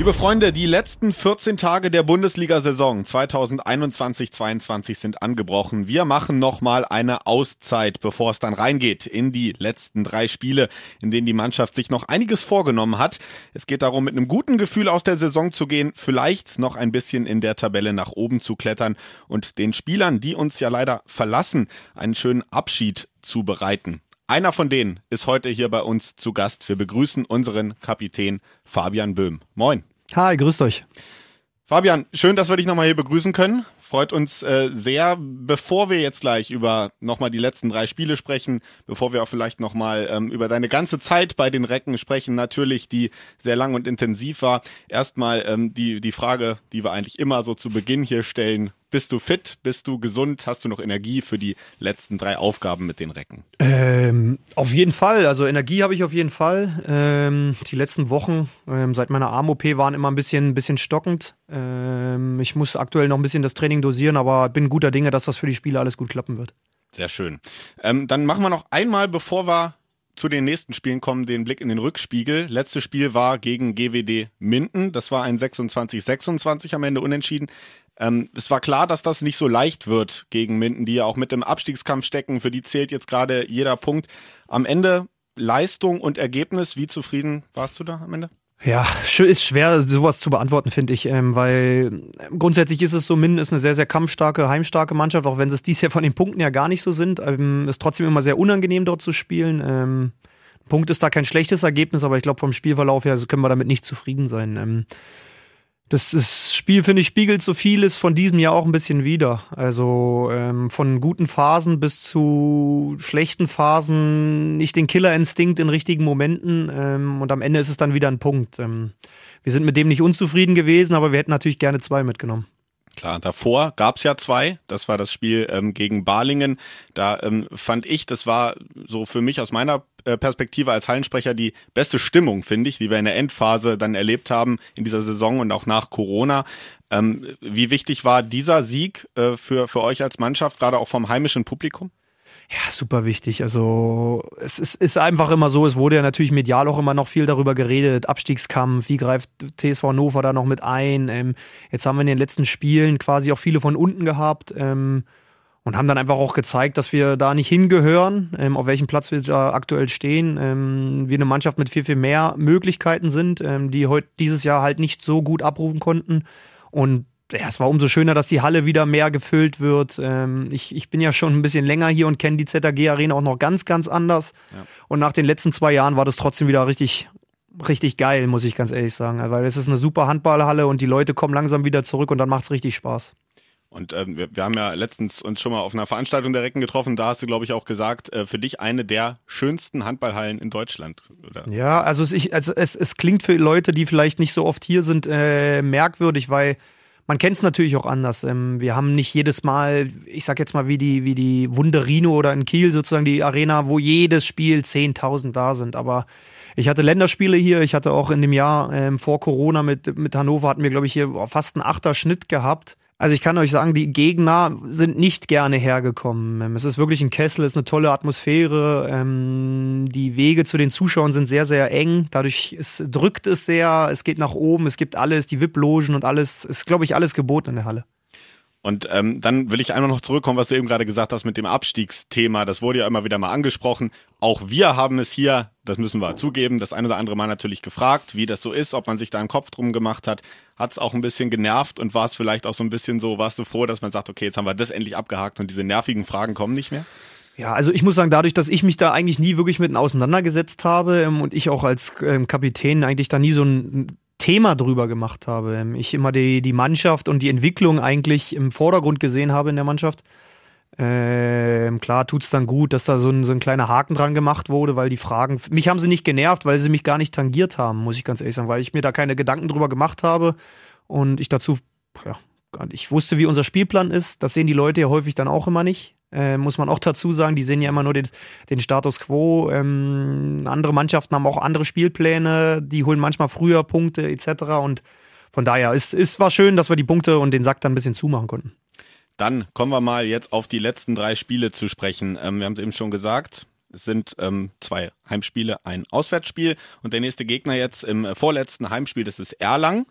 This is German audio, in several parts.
Liebe Freunde, die letzten 14 Tage der Bundesliga-Saison 2021-22 sind angebrochen. Wir machen nochmal eine Auszeit, bevor es dann reingeht in die letzten drei Spiele, in denen die Mannschaft sich noch einiges vorgenommen hat. Es geht darum, mit einem guten Gefühl aus der Saison zu gehen, vielleicht noch ein bisschen in der Tabelle nach oben zu klettern und den Spielern, die uns ja leider verlassen, einen schönen Abschied zu bereiten. Einer von denen ist heute hier bei uns zu Gast. Wir begrüßen unseren Kapitän Fabian Böhm. Moin. Hi, grüßt euch. Fabian, schön, dass wir dich nochmal hier begrüßen können. Freut uns äh, sehr. Bevor wir jetzt gleich über nochmal die letzten drei Spiele sprechen, bevor wir auch vielleicht nochmal ähm, über deine ganze Zeit bei den Recken sprechen, natürlich, die sehr lang und intensiv war. Erstmal ähm, die, die Frage, die wir eigentlich immer so zu Beginn hier stellen. Bist du fit? Bist du gesund? Hast du noch Energie für die letzten drei Aufgaben mit den Recken? Ähm, auf jeden Fall. Also Energie habe ich auf jeden Fall. Ähm, die letzten Wochen ähm, seit meiner Arm-OP waren immer ein bisschen, ein bisschen stockend. Ähm, ich muss aktuell noch ein bisschen das Training dosieren, aber bin guter Dinge, dass das für die Spiele alles gut klappen wird. Sehr schön. Ähm, dann machen wir noch einmal, bevor wir zu den nächsten Spielen kommen, den Blick in den Rückspiegel. Letztes Spiel war gegen GWD Minden. Das war ein 26-26 am Ende unentschieden. Ähm, es war klar, dass das nicht so leicht wird gegen Minden, die ja auch mit dem Abstiegskampf stecken. Für die zählt jetzt gerade jeder Punkt. Am Ende Leistung und Ergebnis. Wie zufrieden warst du da am Ende? Ja, ist schwer, sowas zu beantworten, finde ich, ähm, weil grundsätzlich ist es so, Minden ist eine sehr, sehr kampfstarke, heimstarke Mannschaft, auch wenn es dies Jahr von den Punkten ja gar nicht so sind. Ähm, ist trotzdem immer sehr unangenehm, dort zu spielen. Ähm, Punkt ist da kein schlechtes Ergebnis, aber ich glaube, vom Spielverlauf her können wir damit nicht zufrieden sein. Ähm, das ist, Spiel, finde ich, spiegelt so vieles von diesem Jahr auch ein bisschen wieder. Also ähm, von guten Phasen bis zu schlechten Phasen, nicht den Killerinstinkt in richtigen Momenten ähm, und am Ende ist es dann wieder ein Punkt. Ähm, wir sind mit dem nicht unzufrieden gewesen, aber wir hätten natürlich gerne zwei mitgenommen. Klar, davor gab's ja zwei. Das war das Spiel ähm, gegen Balingen. Da ähm, fand ich, das war so für mich aus meiner Perspektive als Hallensprecher die beste Stimmung, finde ich, die wir in der Endphase dann erlebt haben in dieser Saison und auch nach Corona. Ähm, wie wichtig war dieser Sieg äh, für, für euch als Mannschaft, gerade auch vom heimischen Publikum? Ja, super wichtig. Also es ist, ist einfach immer so, es wurde ja natürlich medial auch immer noch viel darüber geredet. Abstiegskampf, wie greift TSV Hannover da noch mit ein? Ähm, jetzt haben wir in den letzten Spielen quasi auch viele von unten gehabt. Ähm, und haben dann einfach auch gezeigt, dass wir da nicht hingehören, ähm, auf welchem Platz wir da aktuell stehen. Ähm, wir eine Mannschaft mit viel, viel mehr Möglichkeiten sind, ähm, die heute dieses Jahr halt nicht so gut abrufen konnten. Und ja, es war umso schöner, dass die Halle wieder mehr gefüllt wird. Ähm, ich, ich bin ja schon ein bisschen länger hier und kenne die ZAG-Arena auch noch ganz, ganz anders. Ja. Und nach den letzten zwei Jahren war das trotzdem wieder richtig, richtig geil, muss ich ganz ehrlich sagen. Weil es ist eine super Handballhalle und die Leute kommen langsam wieder zurück und dann macht's richtig Spaß. Und ähm, wir, wir haben ja letztens uns schon mal auf einer Veranstaltung der Recken getroffen. Da hast du, glaube ich, auch gesagt, äh, für dich eine der schönsten Handballhallen in Deutschland. Oder? Ja, also, es, ich, also es, es klingt für Leute, die vielleicht nicht so oft hier sind, äh, merkwürdig, weil man kennt es natürlich auch anders. Ähm, wir haben nicht jedes Mal, ich sag jetzt mal wie die, wie die Wunderino oder in Kiel sozusagen die Arena, wo jedes Spiel 10.000 da sind. Aber ich hatte Länderspiele hier. Ich hatte auch in dem Jahr ähm, vor Corona mit, mit Hannover hatten wir, glaube ich, hier fast einen Achter Schnitt gehabt. Also ich kann euch sagen, die Gegner sind nicht gerne hergekommen. Es ist wirklich ein Kessel, es ist eine tolle Atmosphäre. Ähm, die Wege zu den Zuschauern sind sehr, sehr eng. Dadurch es drückt es sehr, es geht nach oben, es gibt alles, die VIP-Logen und alles. Es ist, glaube ich, alles geboten in der Halle. Und ähm, dann will ich einmal noch zurückkommen, was du eben gerade gesagt hast mit dem Abstiegsthema. Das wurde ja immer wieder mal angesprochen. Auch wir haben es hier, das müssen wir zugeben, das eine oder andere Mal natürlich gefragt, wie das so ist, ob man sich da einen Kopf drum gemacht hat. Hat es auch ein bisschen genervt und war es vielleicht auch so ein bisschen so, warst du froh, dass man sagt, okay, jetzt haben wir das endlich abgehakt und diese nervigen Fragen kommen nicht mehr? Ja, also ich muss sagen, dadurch, dass ich mich da eigentlich nie wirklich mit auseinandergesetzt habe ähm, und ich auch als ähm, Kapitän eigentlich da nie so ein Thema drüber gemacht habe. Ähm, ich immer die, die Mannschaft und die Entwicklung eigentlich im Vordergrund gesehen habe in der Mannschaft. Ähm, klar tut's dann gut, dass da so ein, so ein kleiner Haken dran gemacht wurde, weil die Fragen, mich haben sie nicht genervt, weil sie mich gar nicht tangiert haben, muss ich ganz ehrlich sagen, weil ich mir da keine Gedanken drüber gemacht habe und ich dazu, ja, ich wusste, wie unser Spielplan ist. Das sehen die Leute ja häufig dann auch immer nicht. Äh, muss man auch dazu sagen, die sehen ja immer nur den, den Status quo. Ähm, andere Mannschaften haben auch andere Spielpläne, die holen manchmal früher Punkte etc. Und von daher ist es war schön, dass wir die Punkte und den Sack dann ein bisschen zumachen konnten. Dann kommen wir mal jetzt auf die letzten drei Spiele zu sprechen. Ähm, wir haben es eben schon gesagt. Es sind ähm, zwei Heimspiele, ein Auswärtsspiel und der nächste Gegner jetzt im vorletzten Heimspiel, das ist Erlangen.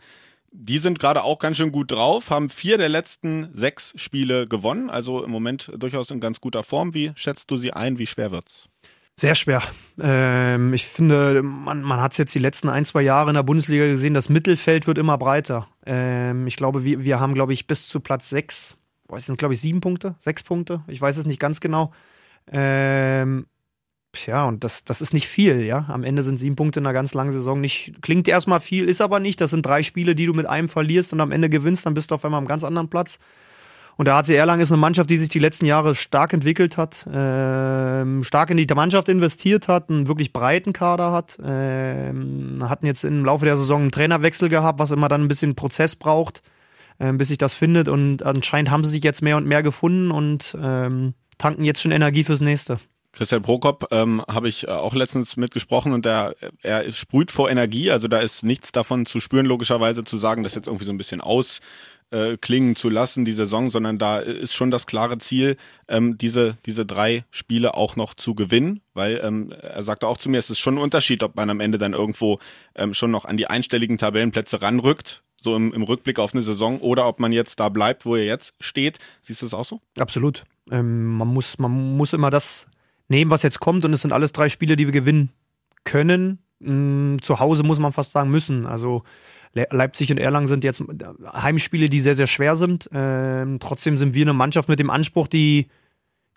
Die sind gerade auch ganz schön gut drauf, haben vier der letzten sechs Spiele gewonnen, also im Moment durchaus in ganz guter Form. Wie schätzt du sie ein? Wie schwer wird's? Sehr schwer. Ähm, ich finde, man, man hat es jetzt die letzten ein, zwei Jahre in der Bundesliga gesehen, das Mittelfeld wird immer breiter. Ähm, ich glaube, wir, wir haben, glaube ich, bis zu Platz sechs, es sind, glaube ich, sieben Punkte, sechs Punkte, ich weiß es nicht ganz genau. Ähm, ja, und das, das ist nicht viel, ja. Am Ende sind sieben Punkte in einer ganz langen Saison nicht, klingt erstmal viel, ist aber nicht. Das sind drei Spiele, die du mit einem verlierst und am Ende gewinnst, dann bist du auf einmal am ganz anderen Platz. Und der HC Erlangen ist eine Mannschaft, die sich die letzten Jahre stark entwickelt hat, ähm, stark in die Mannschaft investiert hat, einen wirklich breiten Kader hat. Ähm, hatten jetzt im Laufe der Saison einen Trainerwechsel gehabt, was immer dann ein bisschen Prozess braucht, ähm, bis sich das findet. Und anscheinend haben sie sich jetzt mehr und mehr gefunden und ähm, tanken jetzt schon Energie fürs nächste. Christian Prokop ähm, habe ich äh, auch letztens mitgesprochen und der, er sprüht vor Energie, also da ist nichts davon zu spüren, logischerweise zu sagen, das jetzt irgendwie so ein bisschen aus äh, zu lassen, die Saison, sondern da ist schon das klare Ziel, ähm, diese, diese drei Spiele auch noch zu gewinnen, weil ähm, er sagte auch zu mir, es ist schon ein Unterschied, ob man am Ende dann irgendwo ähm, schon noch an die einstelligen Tabellenplätze ranrückt, so im, im Rückblick auf eine Saison, oder ob man jetzt da bleibt, wo er jetzt steht. Siehst du das auch so? Absolut. Ähm, man, muss, man muss immer das nehmen, was jetzt kommt, und es sind alles drei Spiele, die wir gewinnen können. Mm, zu Hause muss man fast sagen müssen. Also Leipzig und Erlangen sind jetzt Heimspiele, die sehr, sehr schwer sind. Ähm, trotzdem sind wir eine Mannschaft mit dem Anspruch, die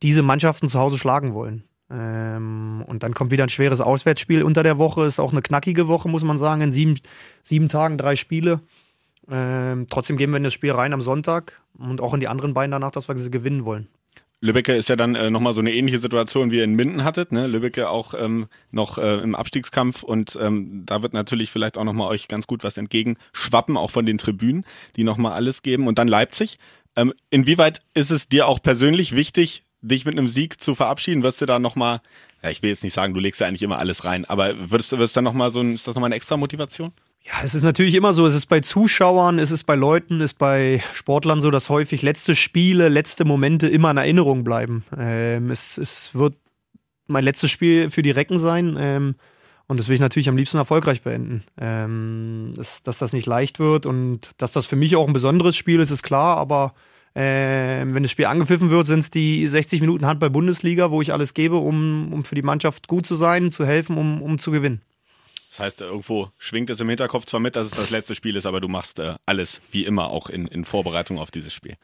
diese Mannschaften zu Hause schlagen wollen. Ähm, und dann kommt wieder ein schweres Auswärtsspiel unter der Woche. Ist auch eine knackige Woche, muss man sagen. In sieben, sieben Tagen drei Spiele. Ähm, trotzdem gehen wir in das Spiel rein am Sonntag und auch in die anderen beiden danach, dass wir sie gewinnen wollen. Lübbecke ist ja dann äh, nochmal so eine ähnliche Situation, wie ihr in Minden hattet. Ne? Lübbecke auch ähm, noch äh, im Abstiegskampf und ähm, da wird natürlich vielleicht auch nochmal euch ganz gut was entgegenschwappen, auch von den Tribünen, die nochmal alles geben. Und dann Leipzig. Ähm, inwieweit ist es dir auch persönlich wichtig, dich mit einem Sieg zu verabschieden? Wirst du da nochmal, ja, ich will jetzt nicht sagen, du legst ja eigentlich immer alles rein, aber würdest wirst du dann nochmal so ein, ist das nochmal eine extra Motivation? Ja, es ist natürlich immer so, es ist bei Zuschauern, es ist bei Leuten, es ist bei Sportlern so, dass häufig letzte Spiele, letzte Momente immer in Erinnerung bleiben. Ähm, es, es wird mein letztes Spiel für die Recken sein ähm, und das will ich natürlich am liebsten erfolgreich beenden. Ähm, dass, dass das nicht leicht wird und dass das für mich auch ein besonderes Spiel ist, ist klar, aber äh, wenn das Spiel angepfiffen wird, sind es die 60 Minuten Handball-Bundesliga, wo ich alles gebe, um, um für die Mannschaft gut zu sein, zu helfen, um, um zu gewinnen. Das heißt, irgendwo schwingt es im Hinterkopf zwar mit, dass es das letzte Spiel ist, aber du machst äh, alles wie immer auch in, in Vorbereitung auf dieses Spiel.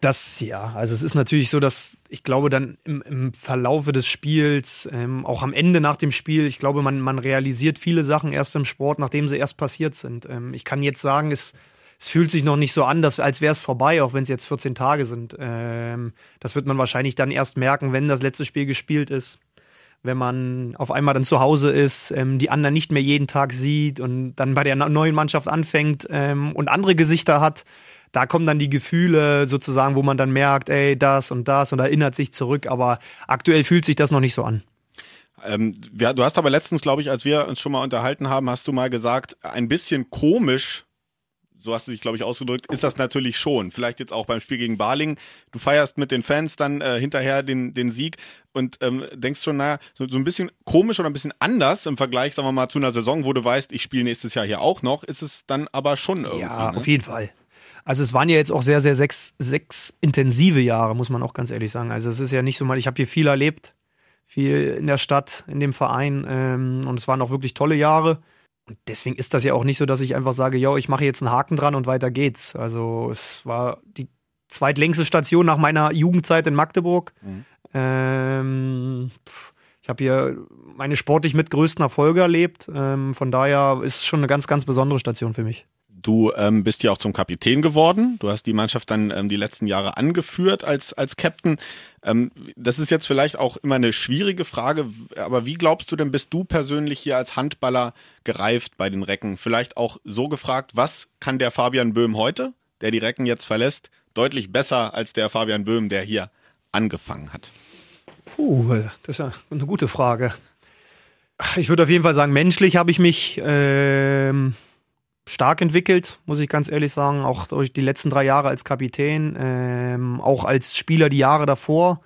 Das ja, also es ist natürlich so, dass ich glaube dann im, im Verlaufe des Spiels, ähm, auch am Ende nach dem Spiel, ich glaube, man, man realisiert viele Sachen erst im Sport, nachdem sie erst passiert sind. Ähm, ich kann jetzt sagen, es, es fühlt sich noch nicht so an, dass, als wäre es vorbei, auch wenn es jetzt 14 Tage sind. Ähm, das wird man wahrscheinlich dann erst merken, wenn das letzte Spiel gespielt ist wenn man auf einmal dann zu Hause ist, ähm, die anderen nicht mehr jeden Tag sieht und dann bei der neuen Mannschaft anfängt ähm, und andere Gesichter hat, da kommen dann die Gefühle sozusagen, wo man dann merkt, ey, das und das und erinnert sich zurück, aber aktuell fühlt sich das noch nicht so an. Ähm, du hast aber letztens, glaube ich, als wir uns schon mal unterhalten haben, hast du mal gesagt, ein bisschen komisch so hast du dich, glaube ich, ausgedrückt, ist das natürlich schon. Vielleicht jetzt auch beim Spiel gegen Baling. Du feierst mit den Fans dann äh, hinterher den, den Sieg und ähm, denkst schon, naja, so, so ein bisschen komisch oder ein bisschen anders im Vergleich, sagen wir mal, zu einer Saison, wo du weißt, ich spiele nächstes Jahr hier auch noch, ist es dann aber schon irgendwie. Ja, ne? auf jeden Fall. Also es waren ja jetzt auch sehr, sehr sechs, sechs intensive Jahre, muss man auch ganz ehrlich sagen. Also es ist ja nicht so mal, ich habe hier viel erlebt, viel in der Stadt, in dem Verein ähm, und es waren auch wirklich tolle Jahre. Und deswegen ist das ja auch nicht so, dass ich einfach sage, ja, ich mache jetzt einen Haken dran und weiter geht's. Also es war die zweitlängste Station nach meiner Jugendzeit in Magdeburg. Mhm. Ähm, ich habe hier meine sportlich mit größten Erfolge erlebt. Ähm, von daher ist es schon eine ganz, ganz besondere Station für mich. Du ähm, bist ja auch zum Kapitän geworden. Du hast die Mannschaft dann ähm, die letzten Jahre angeführt als, als Captain. Ähm, das ist jetzt vielleicht auch immer eine schwierige Frage, aber wie glaubst du denn, bist du persönlich hier als Handballer gereift bei den Recken? Vielleicht auch so gefragt, was kann der Fabian Böhm heute, der die Recken jetzt verlässt, deutlich besser als der Fabian Böhm, der hier angefangen hat? Puh, das ist ja eine gute Frage. Ich würde auf jeden Fall sagen, menschlich habe ich mich ähm, stark entwickelt, muss ich ganz ehrlich sagen. Auch durch die letzten drei Jahre als Kapitän, ähm, auch als Spieler die Jahre davor,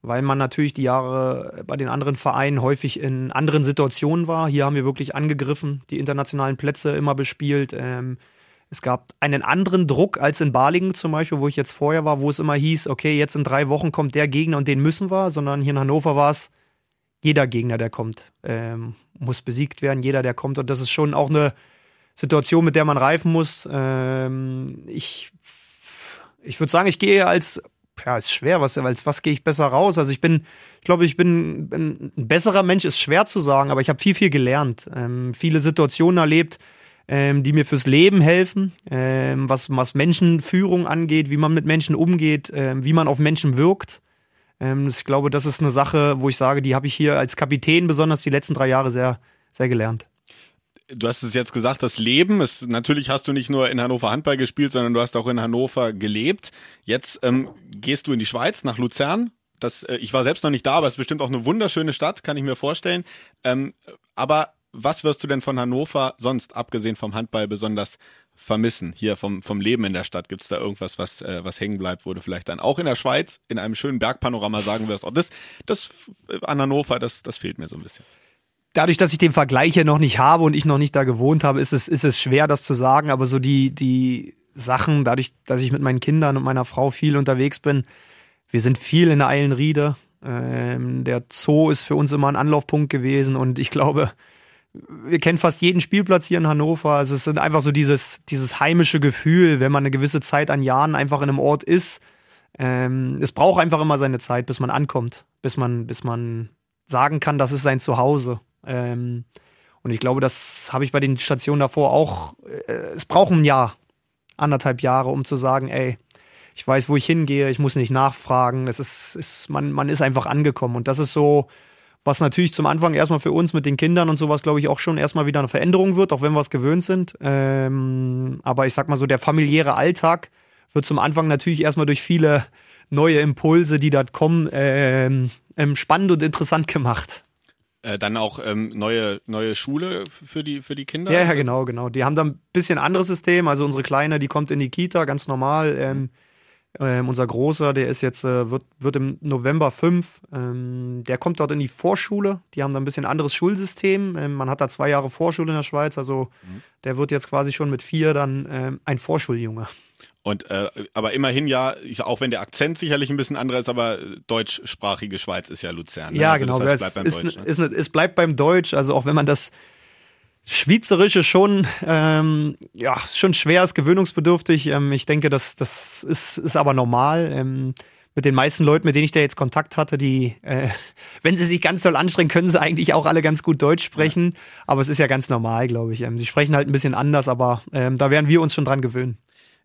weil man natürlich die Jahre bei den anderen Vereinen häufig in anderen Situationen war. Hier haben wir wirklich angegriffen, die internationalen Plätze immer bespielt. Ähm, es gab einen anderen Druck als in Balingen zum Beispiel, wo ich jetzt vorher war, wo es immer hieß, okay, jetzt in drei Wochen kommt der Gegner und den müssen wir, sondern hier in Hannover war es, jeder Gegner, der kommt, ähm, muss besiegt werden, jeder, der kommt. Und das ist schon auch eine Situation, mit der man reifen muss. Ähm, ich ich würde sagen, ich gehe als, ja, ist schwer, was, als was gehe ich besser raus? Also ich bin, ich glaube, ich bin, ein besserer Mensch, ist schwer zu sagen, aber ich habe viel, viel gelernt, ähm, viele Situationen erlebt, ähm, die mir fürs Leben helfen, ähm, was, was Menschenführung angeht, wie man mit Menschen umgeht, ähm, wie man auf Menschen wirkt. Ähm, ich glaube, das ist eine Sache, wo ich sage, die habe ich hier als Kapitän besonders die letzten drei Jahre sehr, sehr gelernt. Du hast es jetzt gesagt, das Leben ist, natürlich hast du nicht nur in Hannover Handball gespielt, sondern du hast auch in Hannover gelebt. Jetzt ähm, gehst du in die Schweiz, nach Luzern. Das, äh, ich war selbst noch nicht da, aber es ist bestimmt auch eine wunderschöne Stadt, kann ich mir vorstellen. Ähm, aber was wirst du denn von Hannover sonst, abgesehen vom Handball, besonders vermissen? Hier vom, vom Leben in der Stadt, gibt es da irgendwas, was, äh, was hängen bleibt, wo du vielleicht dann auch in der Schweiz in einem schönen Bergpanorama sagen wirst, oh, das, das an Hannover, das, das fehlt mir so ein bisschen. Dadurch, dass ich den Vergleich hier noch nicht habe und ich noch nicht da gewohnt habe, ist es, ist es schwer, das zu sagen. Aber so die, die Sachen, dadurch, dass ich mit meinen Kindern und meiner Frau viel unterwegs bin, wir sind viel in der Eilenriede. Ähm, der Zoo ist für uns immer ein Anlaufpunkt gewesen und ich glaube, wir kennen fast jeden Spielplatz hier in Hannover. Also es ist einfach so dieses, dieses heimische Gefühl, wenn man eine gewisse Zeit an Jahren einfach in einem Ort ist. Ähm, es braucht einfach immer seine Zeit, bis man ankommt, bis man, bis man sagen kann, das ist sein Zuhause. Ähm, und ich glaube, das habe ich bei den Stationen davor auch. Äh, es braucht ein Jahr, anderthalb Jahre, um zu sagen, ey, ich weiß, wo ich hingehe, ich muss nicht nachfragen. Es ist, ist man, man ist einfach angekommen. Und das ist so, was natürlich zum Anfang erstmal für uns mit den Kindern und sowas, glaube ich, auch schon erstmal wieder eine Veränderung wird, auch wenn wir es gewöhnt sind. Ähm, aber ich sag mal so, der familiäre Alltag wird zum Anfang natürlich erstmal durch viele neue Impulse, die da kommen, ähm, ähm, spannend und interessant gemacht. Äh, dann auch ähm, neue, neue Schule für die, für die Kinder? Ja, ja, genau, genau. Die haben da ein bisschen anderes System. Also unsere Kleine, die kommt in die Kita, ganz normal. Ähm, ähm, unser Großer, der ist jetzt, äh, wird, wird im November fünf. Ähm, der kommt dort in die Vorschule. Die haben da ein bisschen anderes Schulsystem. Ähm, man hat da zwei Jahre Vorschule in der Schweiz. Also mhm. der wird jetzt quasi schon mit vier dann ähm, ein Vorschuljunge. Und äh, aber immerhin ja, ich, auch wenn der Akzent sicherlich ein bisschen anderer ist, aber deutschsprachige Schweiz ist ja Luzern. Ne? Ja, also genau. Das heißt, bleibt beim ist, Deutsch, ne? ist, ist, es bleibt beim Deutsch. Also auch wenn man das Schweizerische schon, ähm, ja, schon schwer, ist gewöhnungsbedürftig. Ähm, ich denke, das, das ist, ist aber normal. Ähm, mit den meisten Leuten, mit denen ich da jetzt Kontakt hatte, die, äh, wenn sie sich ganz doll anstrengen, können sie eigentlich auch alle ganz gut Deutsch sprechen. Aber es ist ja ganz normal, glaube ich. Ähm, sie sprechen halt ein bisschen anders, aber ähm, da werden wir uns schon dran gewöhnen.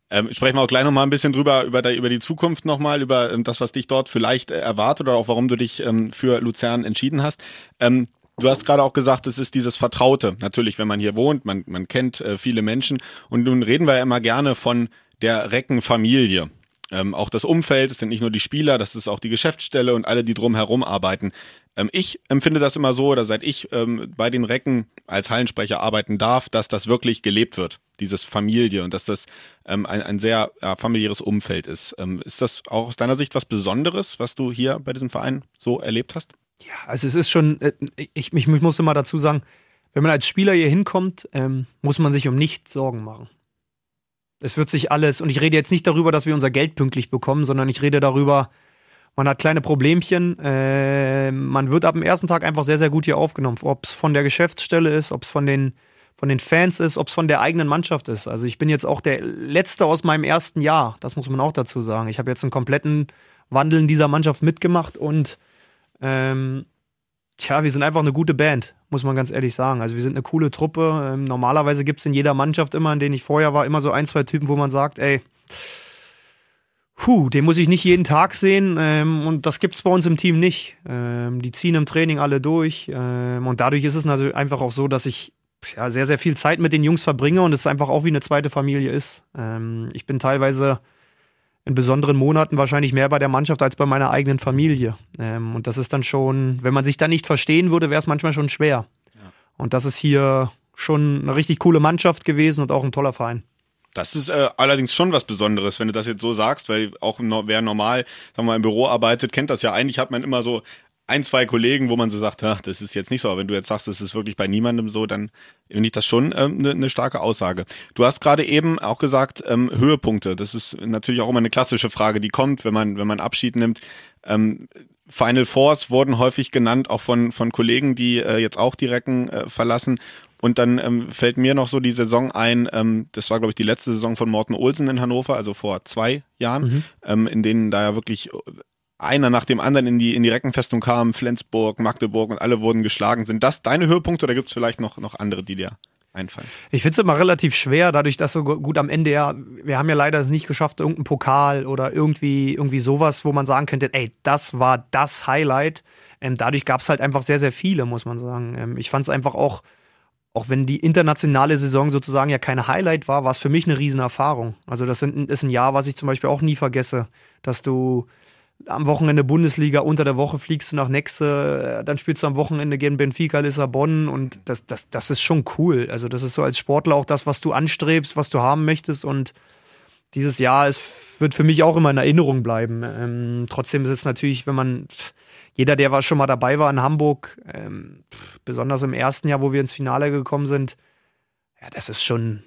Ähm, sprechen wir auch gleich nochmal ein bisschen drüber, über, der, über die Zukunft nochmal, über ähm, das, was dich dort vielleicht äh, erwartet oder auch warum du dich ähm, für Luzern entschieden hast. Ähm, Du hast gerade auch gesagt, es ist dieses Vertraute. Natürlich, wenn man hier wohnt, man, man kennt äh, viele Menschen. Und nun reden wir ja immer gerne von der Reckenfamilie. Ähm, auch das Umfeld, es sind nicht nur die Spieler, das ist auch die Geschäftsstelle und alle, die drumherum arbeiten. Ähm, ich empfinde das immer so, oder seit ich ähm, bei den Recken als Hallensprecher arbeiten darf, dass das wirklich gelebt wird, dieses Familie und dass das ähm, ein, ein sehr ja, familiäres Umfeld ist. Ähm, ist das auch aus deiner Sicht was Besonderes, was du hier bei diesem Verein so erlebt hast? Ja, also es ist schon, äh, ich, ich, ich muss immer dazu sagen, wenn man als Spieler hier hinkommt, ähm, muss man sich um nichts Sorgen machen. Es wird sich alles, und ich rede jetzt nicht darüber, dass wir unser Geld pünktlich bekommen, sondern ich rede darüber, man hat kleine Problemchen, äh, man wird ab dem ersten Tag einfach sehr, sehr gut hier aufgenommen. Ob es von der Geschäftsstelle ist, ob es von den, von den Fans ist, ob es von der eigenen Mannschaft ist. Also ich bin jetzt auch der Letzte aus meinem ersten Jahr, das muss man auch dazu sagen. Ich habe jetzt einen kompletten Wandel in dieser Mannschaft mitgemacht und ähm, tja, wir sind einfach eine gute Band, muss man ganz ehrlich sagen. Also wir sind eine coole Truppe. Ähm, normalerweise gibt es in jeder Mannschaft immer, in denen ich vorher war, immer so ein, zwei Typen, wo man sagt, ey, Puh, den muss ich nicht jeden Tag sehen ähm, und das gibt's bei uns im Team nicht. Ähm, die ziehen im Training alle durch ähm, und dadurch ist es natürlich einfach auch so, dass ich ja, sehr, sehr viel Zeit mit den Jungs verbringe und es einfach auch wie eine zweite Familie ist. Ähm, ich bin teilweise in besonderen Monaten wahrscheinlich mehr bei der Mannschaft als bei meiner eigenen Familie. Ähm, und das ist dann schon, wenn man sich da nicht verstehen würde, wäre es manchmal schon schwer. Ja. Und das ist hier schon eine richtig coole Mannschaft gewesen und auch ein toller Verein. Das ist äh, allerdings schon was Besonderes, wenn du das jetzt so sagst, weil auch wer normal, sagen wir mal, im Büro arbeitet, kennt das ja. Eigentlich hat man immer so ein, zwei Kollegen, wo man so sagt, ach, das ist jetzt nicht so. Aber wenn du jetzt sagst, das ist wirklich bei niemandem so, dann finde ich das schon eine ähm, ne, ne starke Aussage. Du hast gerade eben auch gesagt, ähm, Höhepunkte. Das ist natürlich auch immer eine klassische Frage, die kommt, wenn man, wenn man Abschied nimmt. Ähm, Final Fours wurden häufig genannt, auch von, von Kollegen, die äh, jetzt auch die Recken äh, verlassen. Und dann ähm, fällt mir noch so die Saison ein, ähm, das war, glaube ich, die letzte Saison von Morten Olsen in Hannover, also vor zwei Jahren, mhm. ähm, in denen da ja wirklich einer nach dem anderen in die, in die Reckenfestung kam, Flensburg, Magdeburg und alle wurden geschlagen. Sind das deine Höhepunkte oder gibt es vielleicht noch, noch andere, die dir einfallen? Ich finde es immer relativ schwer, dadurch, dass so gut am Ende ja, wir haben ja leider es nicht geschafft, irgendeinen Pokal oder irgendwie, irgendwie sowas, wo man sagen könnte, ey, das war das Highlight. Ähm, dadurch gab es halt einfach sehr, sehr viele, muss man sagen. Ähm, ich fand es einfach auch, auch wenn die internationale Saison sozusagen ja keine Highlight war, war es für mich eine Riesenerfahrung. Also das ist ein Jahr, was ich zum Beispiel auch nie vergesse, dass du am Wochenende Bundesliga, unter der Woche fliegst du nach Nexe, äh, dann spielst du am Wochenende gegen Benfica Lissabon und das, das, das ist schon cool. Also das ist so als Sportler auch das, was du anstrebst, was du haben möchtest und dieses Jahr es wird für mich auch immer in Erinnerung bleiben. Ähm, trotzdem ist es natürlich, wenn man, jeder, der war schon mal dabei war in Hamburg, ähm, besonders im ersten Jahr, wo wir ins Finale gekommen sind, ja, das ist schon,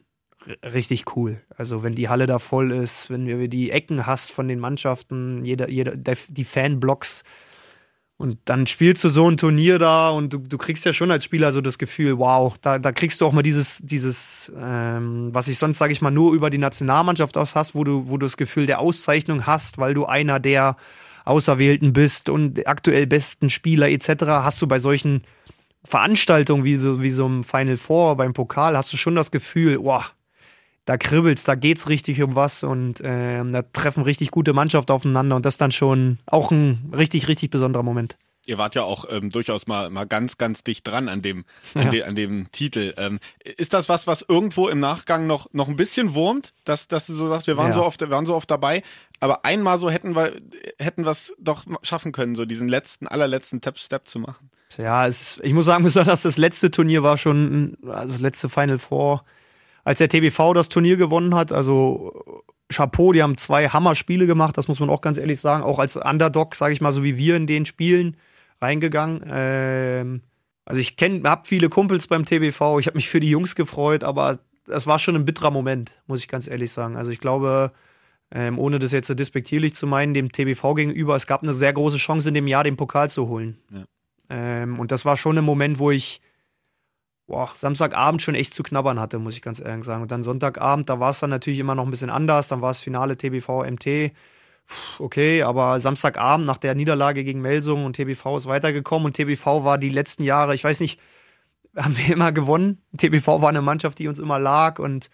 richtig cool. Also wenn die Halle da voll ist, wenn wir die Ecken hast von den Mannschaften, jeder, jeder, die Fanblocks und dann spielst du so ein Turnier da und du, du kriegst ja schon als Spieler so das Gefühl, wow, da, da kriegst du auch mal dieses, dieses, ähm, was ich sonst, sage ich mal, nur über die Nationalmannschaft aus hast, wo du, wo du das Gefühl der Auszeichnung hast, weil du einer der Auserwählten bist und aktuell besten Spieler etc. hast du bei solchen Veranstaltungen wie, wie so einem Final Four beim Pokal, hast du schon das Gefühl, wow, da kribbelt's, da geht's richtig um was und äh, da treffen richtig gute Mannschaften aufeinander und das ist dann schon auch ein richtig, richtig besonderer Moment. Ihr wart ja auch ähm, durchaus mal, mal ganz, ganz dicht dran an dem, an, ja. de, an dem Titel. Ähm, ist das was, was irgendwo im Nachgang noch, noch ein bisschen wurmt, dass, dass du so sagst, wir waren ja. so oft, wir waren so oft dabei, aber einmal so hätten wir, hätten wir es doch schaffen können, so diesen letzten, allerletzten Step zu machen. Ja, es, ich muss sagen, besonders das letzte Turnier war schon, also das letzte Final Four als der TBV das Turnier gewonnen hat. Also Chapeau, die haben zwei Hammer-Spiele gemacht, das muss man auch ganz ehrlich sagen. Auch als Underdog, sage ich mal, so wie wir in den Spielen reingegangen. Ähm, also ich kenne, habe viele Kumpels beim TBV. Ich habe mich für die Jungs gefreut, aber das war schon ein bitterer Moment, muss ich ganz ehrlich sagen. Also ich glaube, ähm, ohne das jetzt despektierlich zu meinen, dem TBV gegenüber, es gab eine sehr große Chance in dem Jahr, den Pokal zu holen. Ja. Ähm, und das war schon ein Moment, wo ich boah, Samstagabend schon echt zu knabbern hatte, muss ich ganz ehrlich sagen. Und dann Sonntagabend, da war es dann natürlich immer noch ein bisschen anders. Dann war es Finale TBV MT. Okay, aber Samstagabend nach der Niederlage gegen Melsung und TBV ist weitergekommen und TBV war die letzten Jahre, ich weiß nicht, haben wir immer gewonnen. TBV war eine Mannschaft, die uns immer lag und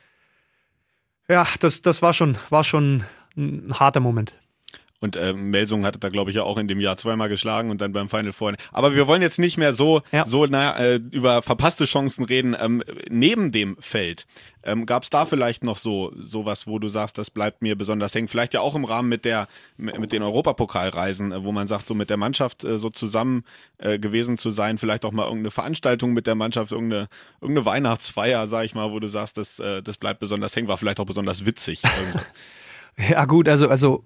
ja, das, das war schon, war schon ein harter Moment. Und äh, Melsung hatte da, glaube ich, ja auch in dem Jahr zweimal geschlagen und dann beim Final Four. Aber wir wollen jetzt nicht mehr so, ja. so na, äh, über verpasste Chancen reden. Ähm, neben dem Feld ähm, gab es da vielleicht noch so sowas, wo du sagst, das bleibt mir besonders hängen? Vielleicht ja auch im Rahmen mit der mit, den Europapokalreisen, äh, wo man sagt, so mit der Mannschaft äh, so zusammen äh, gewesen zu sein, vielleicht auch mal irgendeine Veranstaltung mit der Mannschaft, irgendeine, irgendeine Weihnachtsfeier, sag ich mal, wo du sagst, das, äh, das bleibt besonders hängen, war vielleicht auch besonders witzig. ja gut, also also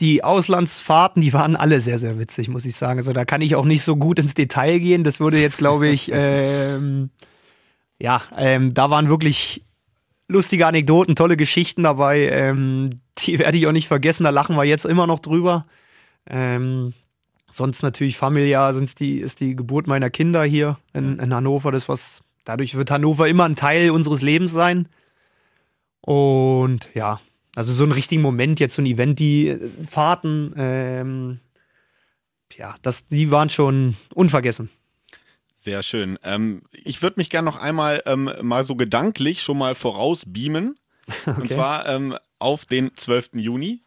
die Auslandsfahrten, die waren alle sehr, sehr witzig, muss ich sagen. Also da kann ich auch nicht so gut ins Detail gehen. Das würde jetzt, glaube ich, ähm, ja, ähm, da waren wirklich lustige Anekdoten, tolle Geschichten dabei. Ähm, die werde ich auch nicht vergessen. Da lachen wir jetzt immer noch drüber. Ähm, sonst natürlich familiär sind's die, ist die Geburt meiner Kinder hier in, in Hannover. Das was, dadurch wird Hannover immer ein Teil unseres Lebens sein. Und ja, also so einen richtigen Moment, jetzt so ein Event, die äh, Fahrten, ähm, ja, das, die waren schon unvergessen. Sehr schön. Ähm, ich würde mich gerne noch einmal ähm, mal so gedanklich schon mal vorausbeamen. Okay. Und zwar ähm, auf den 12. Juni.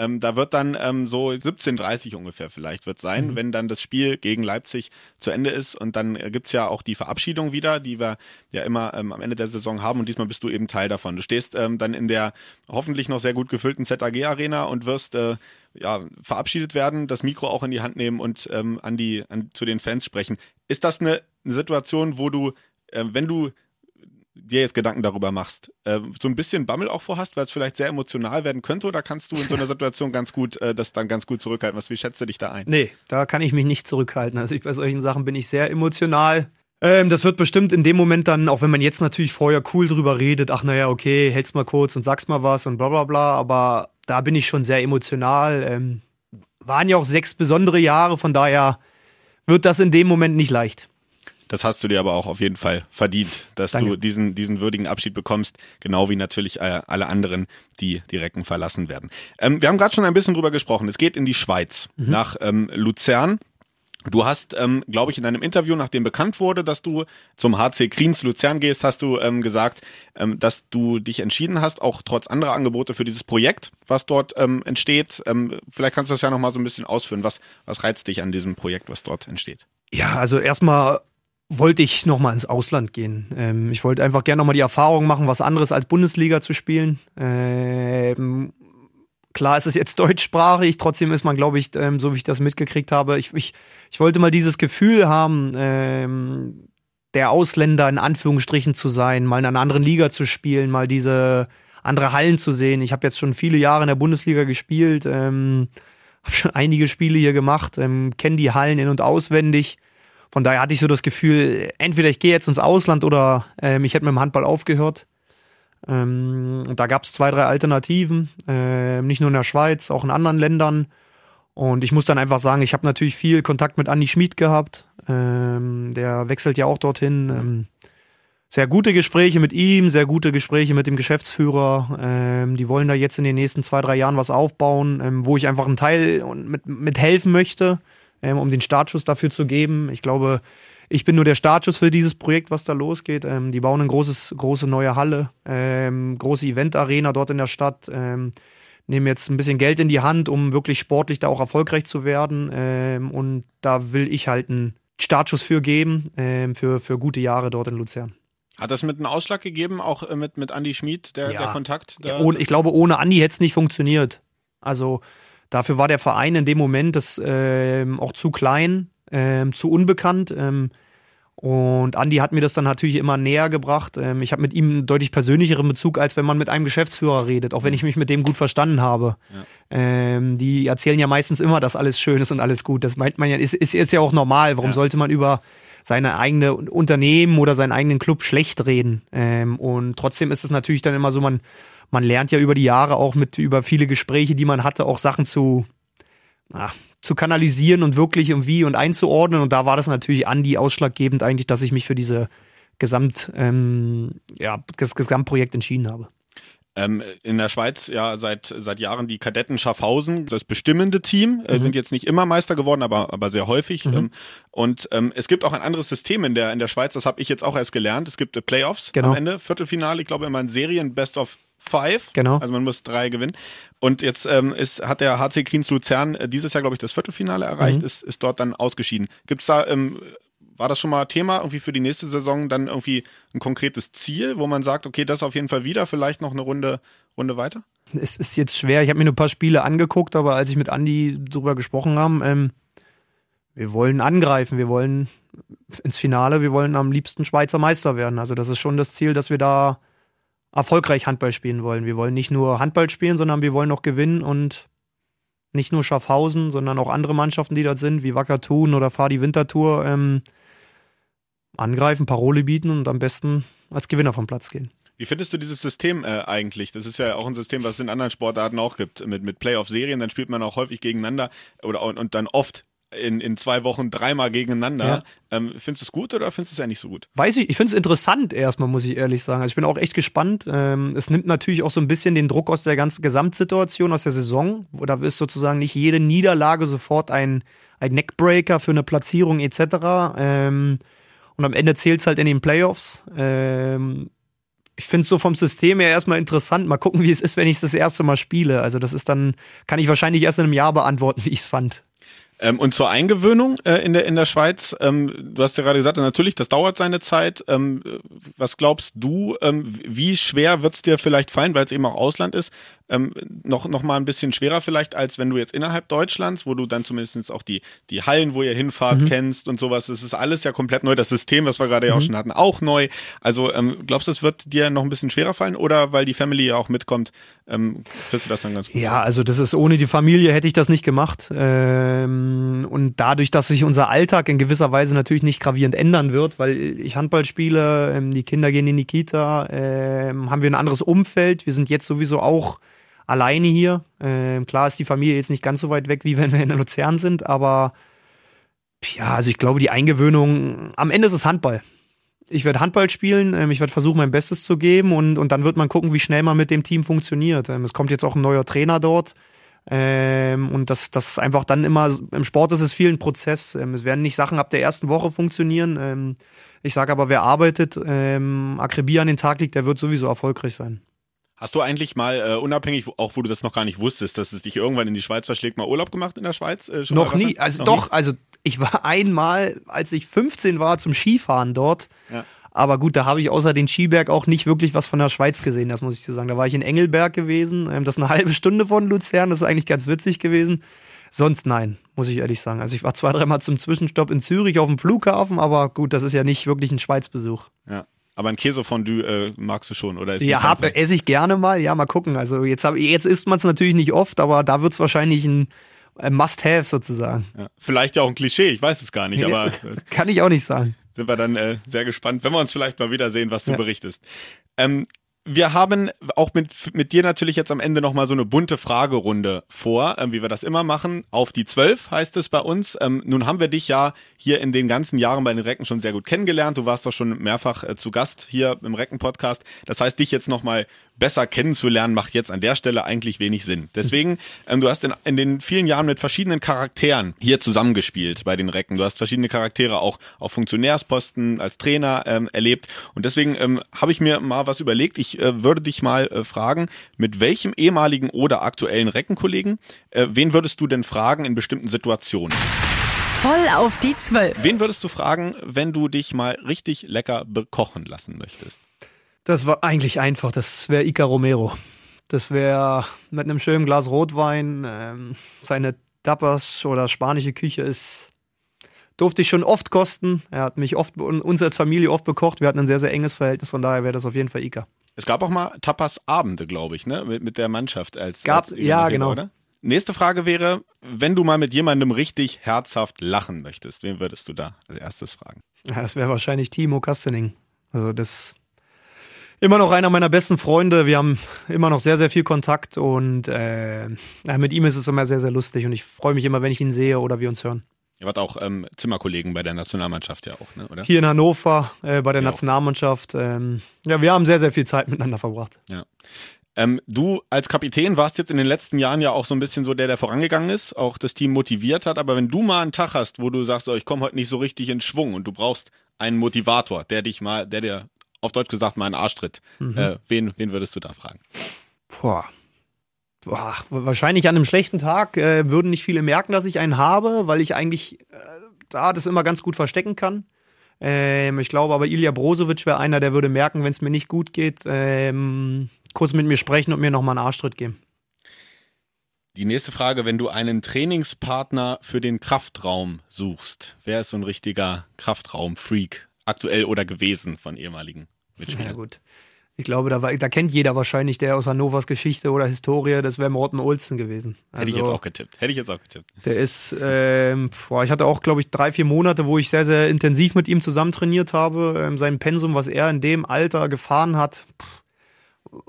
Ähm, da wird dann ähm, so 17.30 ungefähr vielleicht wird sein, mhm. wenn dann das Spiel gegen Leipzig zu Ende ist. Und dann äh, gibt's ja auch die Verabschiedung wieder, die wir ja immer ähm, am Ende der Saison haben. Und diesmal bist du eben Teil davon. Du stehst ähm, dann in der hoffentlich noch sehr gut gefüllten ZAG-Arena und wirst äh, ja, verabschiedet werden, das Mikro auch in die Hand nehmen und ähm, an die, an, zu den Fans sprechen. Ist das eine, eine Situation, wo du, äh, wenn du dir jetzt Gedanken darüber machst, äh, so ein bisschen Bammel auch vorhast, weil es vielleicht sehr emotional werden könnte oder kannst du in so einer Situation ganz gut äh, das dann ganz gut zurückhalten? Was, wie schätzt du dich da ein? Nee, da kann ich mich nicht zurückhalten. Also ich, bei solchen Sachen bin ich sehr emotional. Ähm, das wird bestimmt in dem Moment dann, auch wenn man jetzt natürlich vorher cool drüber redet, ach naja, okay, hältst mal kurz und sagst mal was und bla bla bla, aber da bin ich schon sehr emotional. Ähm, waren ja auch sechs besondere Jahre, von daher wird das in dem Moment nicht leicht. Das hast du dir aber auch auf jeden Fall verdient, dass Danke. du diesen, diesen würdigen Abschied bekommst, genau wie natürlich äh, alle anderen, die die Recken verlassen werden. Ähm, wir haben gerade schon ein bisschen drüber gesprochen. Es geht in die Schweiz, nach ähm, Luzern. Du hast, ähm, glaube ich, in einem Interview, nachdem bekannt wurde, dass du zum HC Kriens Luzern gehst, hast du ähm, gesagt, ähm, dass du dich entschieden hast, auch trotz anderer Angebote für dieses Projekt, was dort ähm, entsteht. Ähm, vielleicht kannst du das ja nochmal so ein bisschen ausführen. Was, was reizt dich an diesem Projekt, was dort entsteht? Ja, also erstmal wollte ich nochmal ins Ausland gehen. Ähm, ich wollte einfach gerne nochmal die Erfahrung machen, was anderes als Bundesliga zu spielen. Ähm, klar ist es jetzt deutschsprachig, trotzdem ist man, glaube ich, ähm, so wie ich das mitgekriegt habe, ich, ich, ich wollte mal dieses Gefühl haben, ähm, der Ausländer in Anführungsstrichen zu sein, mal in einer anderen Liga zu spielen, mal diese andere Hallen zu sehen. Ich habe jetzt schon viele Jahre in der Bundesliga gespielt, ähm, habe schon einige Spiele hier gemacht, ähm, kenne die Hallen in- und auswendig. Von daher hatte ich so das Gefühl, entweder ich gehe jetzt ins Ausland oder ähm, ich hätte mit dem Handball aufgehört. Ähm, und da gab es zwei, drei Alternativen, ähm, nicht nur in der Schweiz, auch in anderen Ländern. Und ich muss dann einfach sagen, ich habe natürlich viel Kontakt mit Andi Schmid gehabt. Ähm, der wechselt ja auch dorthin. Ähm, sehr gute Gespräche mit ihm, sehr gute Gespräche mit dem Geschäftsführer. Ähm, die wollen da jetzt in den nächsten zwei, drei Jahren was aufbauen, ähm, wo ich einfach einen Teil mit, mit helfen möchte, ähm, um den Startschuss dafür zu geben. Ich glaube, ich bin nur der Startschuss für dieses Projekt, was da losgeht. Ähm, die bauen eine großes, große neue Halle, ähm, große Eventarena dort in der Stadt. Ähm, nehmen jetzt ein bisschen Geld in die Hand, um wirklich sportlich da auch erfolgreich zu werden. Ähm, und da will ich halt einen Startschuss für geben, ähm, für, für gute Jahre dort in Luzern. Hat das mit einem Ausschlag gegeben, auch äh, mit, mit Andy Schmid, der, Ja. der Kontakt? Ja, Der, ohne, ich glaube, ohne Andi hätte es nicht funktioniert. Also dafür war der Verein in dem Moment das, ähm, auch zu klein, ähm, zu unbekannt. Ähm, und Andi hat mir das dann natürlich immer näher gebracht. Ähm, ich habe mit ihm einen deutlich persönlicheren Bezug, als wenn man mit einem Geschäftsführer redet, auch wenn ich mich mit dem gut verstanden habe. Ähm, die erzählen ja meistens immer, dass alles schön ist und alles gut. Das meint man ja, ist, ist, ist ja auch normal. Warum Ja. sollte man über seine eigene Unternehmen oder seinen eigenen Club schlecht reden? Ähm, und trotzdem ist es natürlich dann immer so, man, man lernt ja über die Jahre auch mit über viele Gespräche, die man hatte, auch Sachen zu, na, zu kanalisieren und wirklich irgendwie und einzuordnen. Und da war das natürlich Andi ausschlaggebend eigentlich, dass ich mich für diese Gesamt, ähm, ja, das Gesamtprojekt entschieden habe. Ähm, in der Schweiz ja seit, seit Jahren die Kadetten Schaffhausen, das bestimmende Team, äh, sind jetzt nicht immer Meister geworden, aber, aber sehr häufig. Ähm, und ähm, es gibt auch ein anderes System in der, in der Schweiz, das habe ich jetzt auch erst gelernt. Es gibt äh, Playoffs Genau. am Ende, Viertelfinale, ich glaube immer in Serien Best of Five. Genau. Also man muss drei gewinnen. Und jetzt ähm, ist, hat der HC Kriens Luzern äh, dieses Jahr, glaube ich, das Viertelfinale erreicht, ist, ist dort dann ausgeschieden. Gibt's da, ähm, war das schon mal Thema irgendwie für die nächste Saison dann irgendwie ein konkretes Ziel, wo man sagt, okay, das auf jeden Fall wieder, vielleicht noch eine Runde, Runde weiter? es ist jetzt schwer. Ich habe mir nur ein paar Spiele angeguckt, aber als ich mit Andi drüber gesprochen haben, ähm, wir wollen angreifen, wir wollen ins Finale, wir wollen am liebsten Schweizer Meister werden. Also das ist schon das Ziel, dass wir da erfolgreich Handball spielen wollen. Wir wollen nicht nur Handball spielen, sondern wir wollen auch gewinnen und nicht nur Schaffhausen, sondern auch andere Mannschaften, die dort sind, wie Wacker Thun oder Fadi Winterthur, ähm, angreifen, Parole bieten und am besten als Gewinner vom Platz gehen. Wie findest du dieses System äh, eigentlich? Das ist ja auch ein System, was es in anderen Sportarten auch gibt. Mit, mit Playoff-Serien, dann spielt man auch häufig gegeneinander oder und, und dann oft in, in zwei Wochen dreimal gegeneinander. Ja. Ähm, findest du es gut oder findest du es ja nicht so gut? Weiß ich, ich finde es interessant erstmal, muss ich ehrlich sagen. Also ich bin auch echt gespannt. Ähm, es nimmt natürlich auch so ein bisschen den Druck aus der ganzen Gesamtsituation, aus der Saison. Wo da ist sozusagen nicht jede Niederlage sofort ein, ein Neckbreaker für eine Platzierung etc. Ähm, und am Ende zählt es halt in den Playoffs. Ähm, ich finde es so vom System her erstmal interessant. Mal gucken, wie es ist, wenn ich es das erste Mal spiele. Also das ist dann, kann ich wahrscheinlich erst in einem Jahr beantworten, wie ich es fand. Ähm, und zur Eingewöhnung äh, in, der, in der Schweiz, ähm, du hast ja gerade gesagt, natürlich, das dauert seine Zeit. Ähm, was glaubst du, ähm, wie schwer wird es dir vielleicht fallen, weil es eben auch Ausland ist, ähm, noch, noch mal ein bisschen schwerer vielleicht, als wenn du jetzt innerhalb Deutschlands, wo du dann zumindest auch die, die Hallen, wo ihr hinfahrt, mhm. kennst und sowas. Das ist alles ja komplett neu. Das System, was wir gerade ja auch mhm. schon hatten, auch neu. Also ähm, glaubst du, es wird dir noch ein bisschen schwerer fallen oder weil die Family ja auch mitkommt, ähm, kriegst du das dann ganz gut? Ja, also das ist ohne die Familie hätte ich das nicht gemacht. Ähm, und dadurch, dass sich unser Alltag in gewisser Weise natürlich nicht gravierend ändern wird, weil ich Handball spiele, ähm, die Kinder gehen in die Kita, ähm, haben wir ein anderes Umfeld. Wir sind jetzt sowieso auch alleine hier. Ähm, klar ist die Familie jetzt nicht ganz so weit weg, wie wenn wir in Luzern sind, aber ja, also ich glaube, die Eingewöhnung, am Ende ist es Handball ich werde Handball spielen, ähm, ich werde versuchen, mein Bestes zu geben und, und dann wird man gucken, wie schnell man mit dem Team funktioniert. Ähm, es kommt jetzt auch ein neuer Trainer dort. Ähm, und das, das einfach dann immer, im Sport ist es viel ein Prozess. Ähm, es werden nicht Sachen ab der ersten Woche funktionieren. Ähm, ich sage aber, wer arbeitet, ähm, Akribie an den Tag liegt, der wird sowieso erfolgreich sein. Hast du eigentlich mal, äh, unabhängig, auch wo du das noch gar nicht wusstest, dass es dich irgendwann in die Schweiz verschlägt, mal Urlaub gemacht in der Schweiz? Äh, noch nie. Also noch doch, nie? also ich war einmal, als ich 15 war, zum Skifahren dort. Ja. Aber gut, da habe ich außer den Skiberg auch nicht wirklich was von der Schweiz gesehen, das muss ich so sagen. Da war ich in Engelberg gewesen, ähm, das ist eine halbe Stunde von Luzern, das ist eigentlich ganz witzig gewesen. Sonst nein, muss ich ehrlich sagen. Also ich war zwei, dreimal zum Zwischenstopp in Zürich auf dem Flughafen, aber gut, das ist ja nicht wirklich ein Schweizbesuch. Ja. Aber ein Käsefondue äh, magst du schon, oder? Ist ja, hab, esse ich gerne mal. Ja, mal gucken. Also jetzt, hab, jetzt isst man es natürlich nicht oft, aber da wird es wahrscheinlich ein Must-Have sozusagen. Ja. Vielleicht ja auch ein Klischee, ich weiß es gar nicht, aber. Kann ich auch nicht sagen. Sind wir dann äh, sehr gespannt, wenn wir uns vielleicht mal wiedersehen, was du ja. berichtest. Ähm, wir haben auch mit, mit dir natürlich jetzt am Ende nochmal so eine bunte Fragerunde vor, äh, wie wir das immer machen. Auf die zwölf heißt es bei uns. Ähm, nun haben wir dich ja hier in den ganzen Jahren bei den Recken schon sehr gut kennengelernt. Du warst doch schon mehrfach äh, zu Gast hier im Recken-Podcast. Das heißt, dich jetzt nochmal besser kennenzulernen, macht jetzt an der Stelle eigentlich wenig Sinn. Deswegen, ähm, du hast in, in den vielen Jahren mit verschiedenen Charakteren hier zusammengespielt bei den Recken. Du hast verschiedene Charaktere auch auf Funktionärsposten als Trainer ähm, erlebt. Und deswegen ähm, habe ich mir mal was überlegt. Ich äh, würde dich mal äh, fragen, mit welchem ehemaligen oder aktuellen Reckenkollegen, äh, wen würdest du denn fragen in bestimmten Situationen? Voll auf die Zwölf. Wen würdest du fragen, wenn du dich mal richtig lecker bekochen lassen möchtest? Das war eigentlich einfach. Das wäre Ica Romero. Das wäre mit einem schönen Glas Rotwein. Ähm, seine Tapas oder spanische Küche ist durfte ich schon oft kosten. Er hat mich oft uns als Familie oft bekocht. Wir hatten ein sehr sehr enges Verhältnis. Von daher wäre das auf jeden Fall Ica. Es gab auch mal Tapas-Abende, glaube ich, ne, mit, mit der Mannschaft als. Gab als ja genau. Oder? Nächste Frage wäre, wenn du mal mit jemandem richtig herzhaft lachen möchtest, wen würdest du da als erstes fragen? Das wäre wahrscheinlich Timo Kastening. Also das immer noch einer meiner besten Freunde. Wir haben immer noch sehr, sehr viel Kontakt und äh, mit ihm ist es immer sehr, sehr lustig und ich freue mich immer, wenn ich ihn sehe oder wir uns hören. Ihr wart auch ähm, Zimmerkollegen bei der Nationalmannschaft ja auch, ne? oder? Hier in Hannover äh, bei der ja Nationalmannschaft. Ähm, ja, wir haben sehr, sehr viel Zeit miteinander verbracht. Ja. Ähm, du als Kapitän warst jetzt in den letzten Jahren ja auch so ein bisschen so der, der vorangegangen ist, auch das Team motiviert hat. Aber wenn du mal einen Tag hast, wo du sagst, oh, ich komme heute nicht so richtig in Schwung und du brauchst einen Motivator, der dich mal, der dir auf Deutsch gesagt mal einen Arsch tritt. Mhm. Äh, wen, wen würdest du da fragen? Boah. Boah, wahrscheinlich an einem schlechten Tag äh, würden nicht viele merken, dass ich einen habe, weil ich eigentlich äh, da das immer ganz gut verstecken kann. Ähm, ich glaube aber, Ilja Brozovic wäre einer, der würde merken, wenn es mir nicht gut geht, ähm, kurz mit mir sprechen und mir nochmal einen Arschtritt geben. Die nächste Frage, wenn du einen Trainingspartner für den Kraftraum suchst, wer ist so ein richtiger Kraftraum-Freak? Aktuell oder gewesen von ehemaligen Mitspielern. Ja gut. Ich glaube, da, war, da kennt jeder wahrscheinlich der aus Hannovers Geschichte oder Historie, das wäre Morten Olsen gewesen. Also, Hätte ich jetzt also, auch getippt. Hätte ich jetzt auch getippt. Der ist, ähm, boah, ich hatte auch, glaube ich, drei, vier Monate, wo ich sehr, sehr intensiv mit ihm zusammen trainiert habe. Ähm, sein Pensum, was er in dem Alter gefahren hat, pff,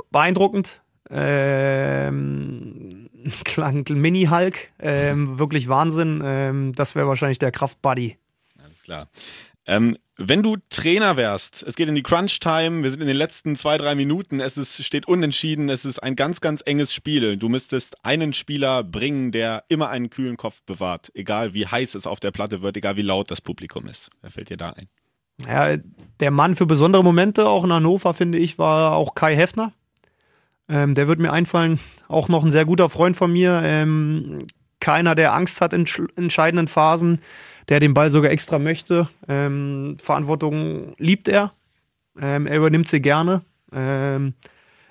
beeindruckend. Ähm, klang Mini-Hulk, ähm, wirklich Wahnsinn. Ähm, das wäre wahrscheinlich der Kraft-Buddy. Alles klar. Ähm, wenn du Trainer wärst, es geht in die Crunch-Time, wir sind in den letzten zwei, drei Minuten, es ist, steht unentschieden, es ist ein ganz, ganz enges Spiel. Du müsstest einen Spieler bringen, der immer einen kühlen Kopf bewahrt, egal wie heiß es auf der Platte wird, egal wie laut das Publikum ist. Wer fällt dir da ein? Ja, der Mann für besondere Momente, auch in Hannover, finde ich, war auch Kai Heffner. Ähm, der wird mir einfallen, auch noch ein sehr guter Freund von mir. Ähm, keiner, der Angst hat in entscheidenden Phasen der den Ball sogar extra möchte. Ähm, Verantwortung liebt er. Ähm, er übernimmt sie gerne. Ähm,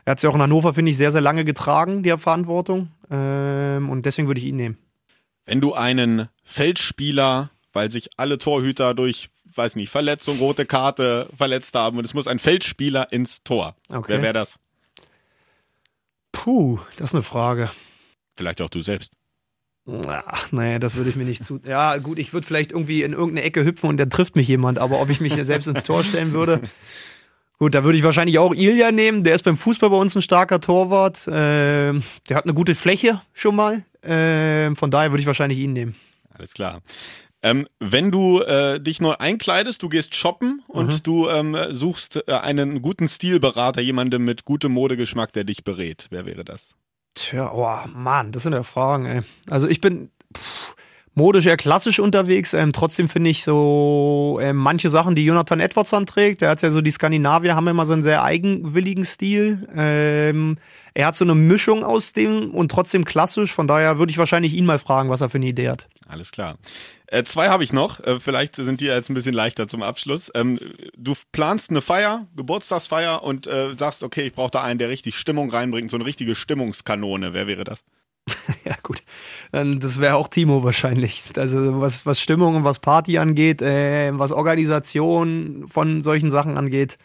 Er hat ja auch in Hannover, finde ich, sehr, sehr lange getragen, die Verantwortung. Ähm, und deswegen würde ich ihn nehmen. Wenn du einen Feldspieler, weil sich alle Torhüter durch, weiß nicht, Verletzung, rote Karte verletzt haben und es muss ein Feldspieler ins Tor. Okay. Wer wäre das? Puh, das ist eine Frage. Vielleicht auch du selbst. Ach, naja, das würde ich mir nicht zu. Ja, gut, ich würde vielleicht irgendwie in irgendeine Ecke hüpfen und dann trifft mich jemand, aber ob ich mich selbst ins Tor stellen würde. Gut, da würde ich wahrscheinlich auch Ilja nehmen. Der ist beim Fußball bei uns ein starker Torwart. Ähm, der hat eine gute Fläche schon mal. Ähm, von daher würde ich wahrscheinlich ihn nehmen. Alles klar. Ähm, wenn du äh, dich neu einkleidest, du gehst shoppen und Mhm. du ähm, suchst äh, einen guten Stilberater, jemanden mit gutem Modegeschmack, der dich berät. Wer wäre das? Tja, oh Mann, das sind ja Fragen, ey. Also ich bin pff, modisch eher klassisch unterwegs. Ähm, trotzdem finde ich so ähm, manche Sachen, die Jonathan Edwardson trägt, der hat ja so, die Skandinavier haben immer so einen sehr eigenwilligen Stil. Ähm, er hat so eine Mischung aus dem und trotzdem klassisch. Von daher würde ich wahrscheinlich ihn mal fragen, was er für eine Idee hat. Alles klar. Äh, zwei habe ich noch. Äh, vielleicht sind die jetzt ein bisschen leichter zum Abschluss. Ähm, du planst eine Feier, Geburtstagsfeier und äh, sagst, okay, ich brauche da einen, der richtig Stimmung reinbringt, so eine richtige Stimmungskanone. Wer wäre das? Ja, gut. Dann, das wäre auch Timo wahrscheinlich. Also was, was Stimmung und was Party angeht, äh, was Organisation von solchen Sachen angeht,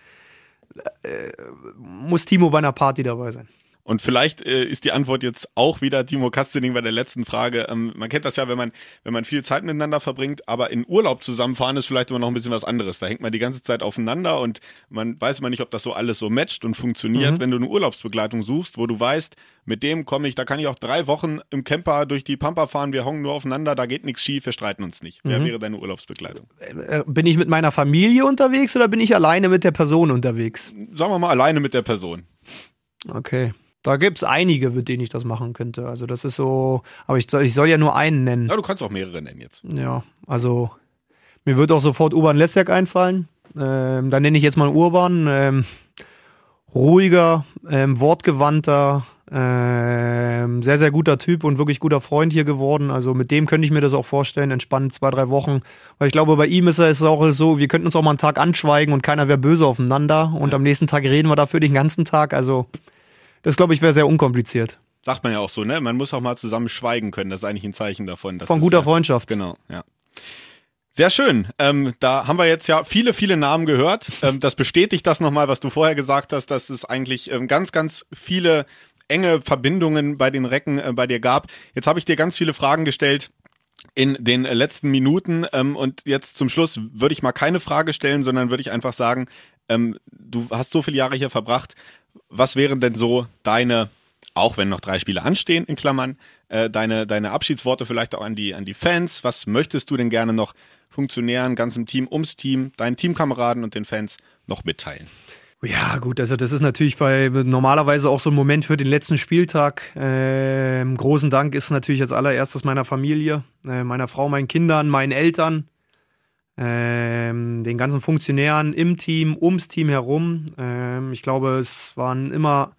äh, muss Timo bei einer Party dabei sein. Und vielleicht äh, ist die Antwort jetzt auch wieder Timo Kastening bei der letzten Frage. Ähm, man kennt das ja, wenn man, wenn man viel Zeit miteinander verbringt, aber in Urlaub zusammenfahren ist vielleicht immer noch ein bisschen was anderes. Da hängt man die ganze Zeit aufeinander und man weiß immer nicht, ob das so alles so matcht und funktioniert. Wenn du eine Urlaubsbegleitung suchst, wo du weißt, mit dem komme ich, da kann ich auch drei Wochen im Camper durch die Pampa fahren, wir hongen nur aufeinander, da geht nichts schief, wir streiten uns nicht. Wer wäre deine Urlaubsbegleitung? Äh, bin ich mit meiner Familie unterwegs oder bin ich alleine mit der Person unterwegs? Sagen wir mal alleine mit der Person. Okay. Da gibt's einige, mit denen ich das machen könnte. Also das ist so, aber ich soll, ich soll ja nur einen nennen. Ja, du kannst auch mehrere nennen jetzt. Ja, also mir wird auch sofort Urban Lesjak einfallen. Ähm, dann nenne ich jetzt mal Urban. Ähm, ruhiger, ähm, wortgewandter, ähm, sehr, sehr guter Typ und wirklich guter Freund hier geworden. Also mit dem könnte ich mir das auch vorstellen, entspannt zwei, drei Wochen. Weil ich glaube, bei ihm ist es auch so, wir könnten uns auch mal einen Tag anschweigen und keiner wäre böse aufeinander. Und am nächsten Tag reden wir dafür den ganzen Tag. Also das, glaube ich, wäre sehr unkompliziert. Sagt man ja auch so, ne? Man muss auch mal zusammen schweigen können. Das ist eigentlich ein Zeichen davon. Von guter äh, Freundschaft. Genau, ja. Sehr schön. Ähm, da haben wir jetzt ja viele, viele Namen gehört. Ähm, das bestätigt das nochmal, was du vorher gesagt hast, dass es eigentlich ähm, ganz, ganz viele enge Verbindungen bei den Recken äh, bei dir gab. Jetzt habe ich dir ganz viele Fragen gestellt in den letzten Minuten ähm, und jetzt zum Schluss würde ich mal keine Frage stellen, sondern würde ich einfach sagen, ähm, du hast so viele Jahre hier verbracht. Was wären denn so deine, auch wenn noch drei Spiele anstehen, in Klammern, äh, deine, deine Abschiedsworte vielleicht auch an die, an die Fans? Was möchtest du denn gerne noch Funktionären, ganzem Team, ums Team, deinen Teamkameraden und den Fans noch mitteilen? Ja, gut, also das ist natürlich bei normalerweise auch so ein Moment für den letzten Spieltag. Ähm, großen Dank ist natürlich als allererstes meiner Familie, äh, meiner Frau, meinen Kindern, meinen Eltern, ähm, den ganzen Funktionären im Team, ums Team herum. Ähm, ich glaube, es waren immer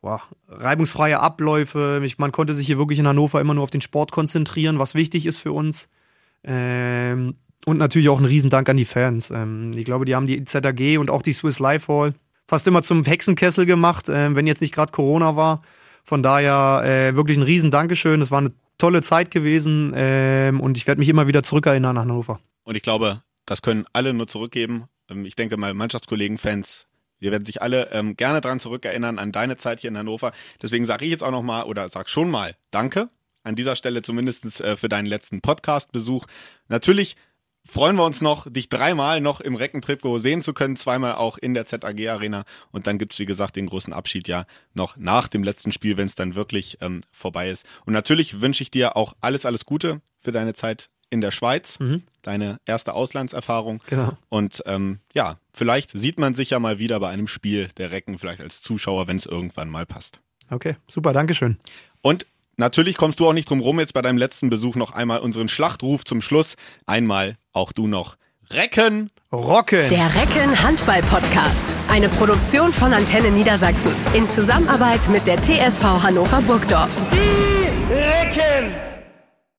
boah, reibungsfreie Abläufe. Ich, man konnte sich hier wirklich in Hannover immer nur auf den Sport konzentrieren, was wichtig ist für uns. Ähm, und natürlich auch ein Riesendank an die Fans. Ähm, ich glaube, die haben die ZAG und auch die Swiss Life Hall fast immer zum Hexenkessel gemacht, äh, wenn jetzt nicht gerade Corona war. Von daher äh, wirklich ein riesen Dankeschön. Es war eine tolle Zeit gewesen ähm, und ich werde mich immer wieder zurückerinnern an Hannover. Und ich glaube, das können alle nur zurückgeben. Ähm, Ich denke mal, Mannschaftskollegen, Fans, wir werden sich alle ähm, gerne dran zurückerinnern an deine Zeit hier in Hannover. Deswegen sage ich jetzt auch nochmal oder sag schon mal Danke. An dieser Stelle zumindest äh, für deinen letzten Podcast-Besuch. Natürlich freuen wir uns noch, dich dreimal noch im Reckentrikot sehen zu können, zweimal auch in der ZAG Arena. Und dann gibt's wie gesagt, den großen Abschied ja noch nach dem letzten Spiel, wenn es dann wirklich ähm, vorbei ist. Und natürlich wünsche ich dir auch alles, alles Gute für deine Zeit in der Schweiz, deine erste Auslandserfahrung. Genau. Und ähm, ja, vielleicht sieht man sich ja mal wieder bei einem Spiel der Recken, vielleicht als Zuschauer, wenn es irgendwann mal passt. Okay, super, Dankeschön. Und natürlich kommst du auch nicht drum rum, jetzt bei deinem letzten Besuch noch einmal unseren Schlachtruf zum Schluss. Einmal auch du noch. Recken! Rocken! Der Recken Handball Podcast. Eine Produktion von Antenne Niedersachsen. In Zusammenarbeit mit der TSV Hannover Burgdorf. Die Recken!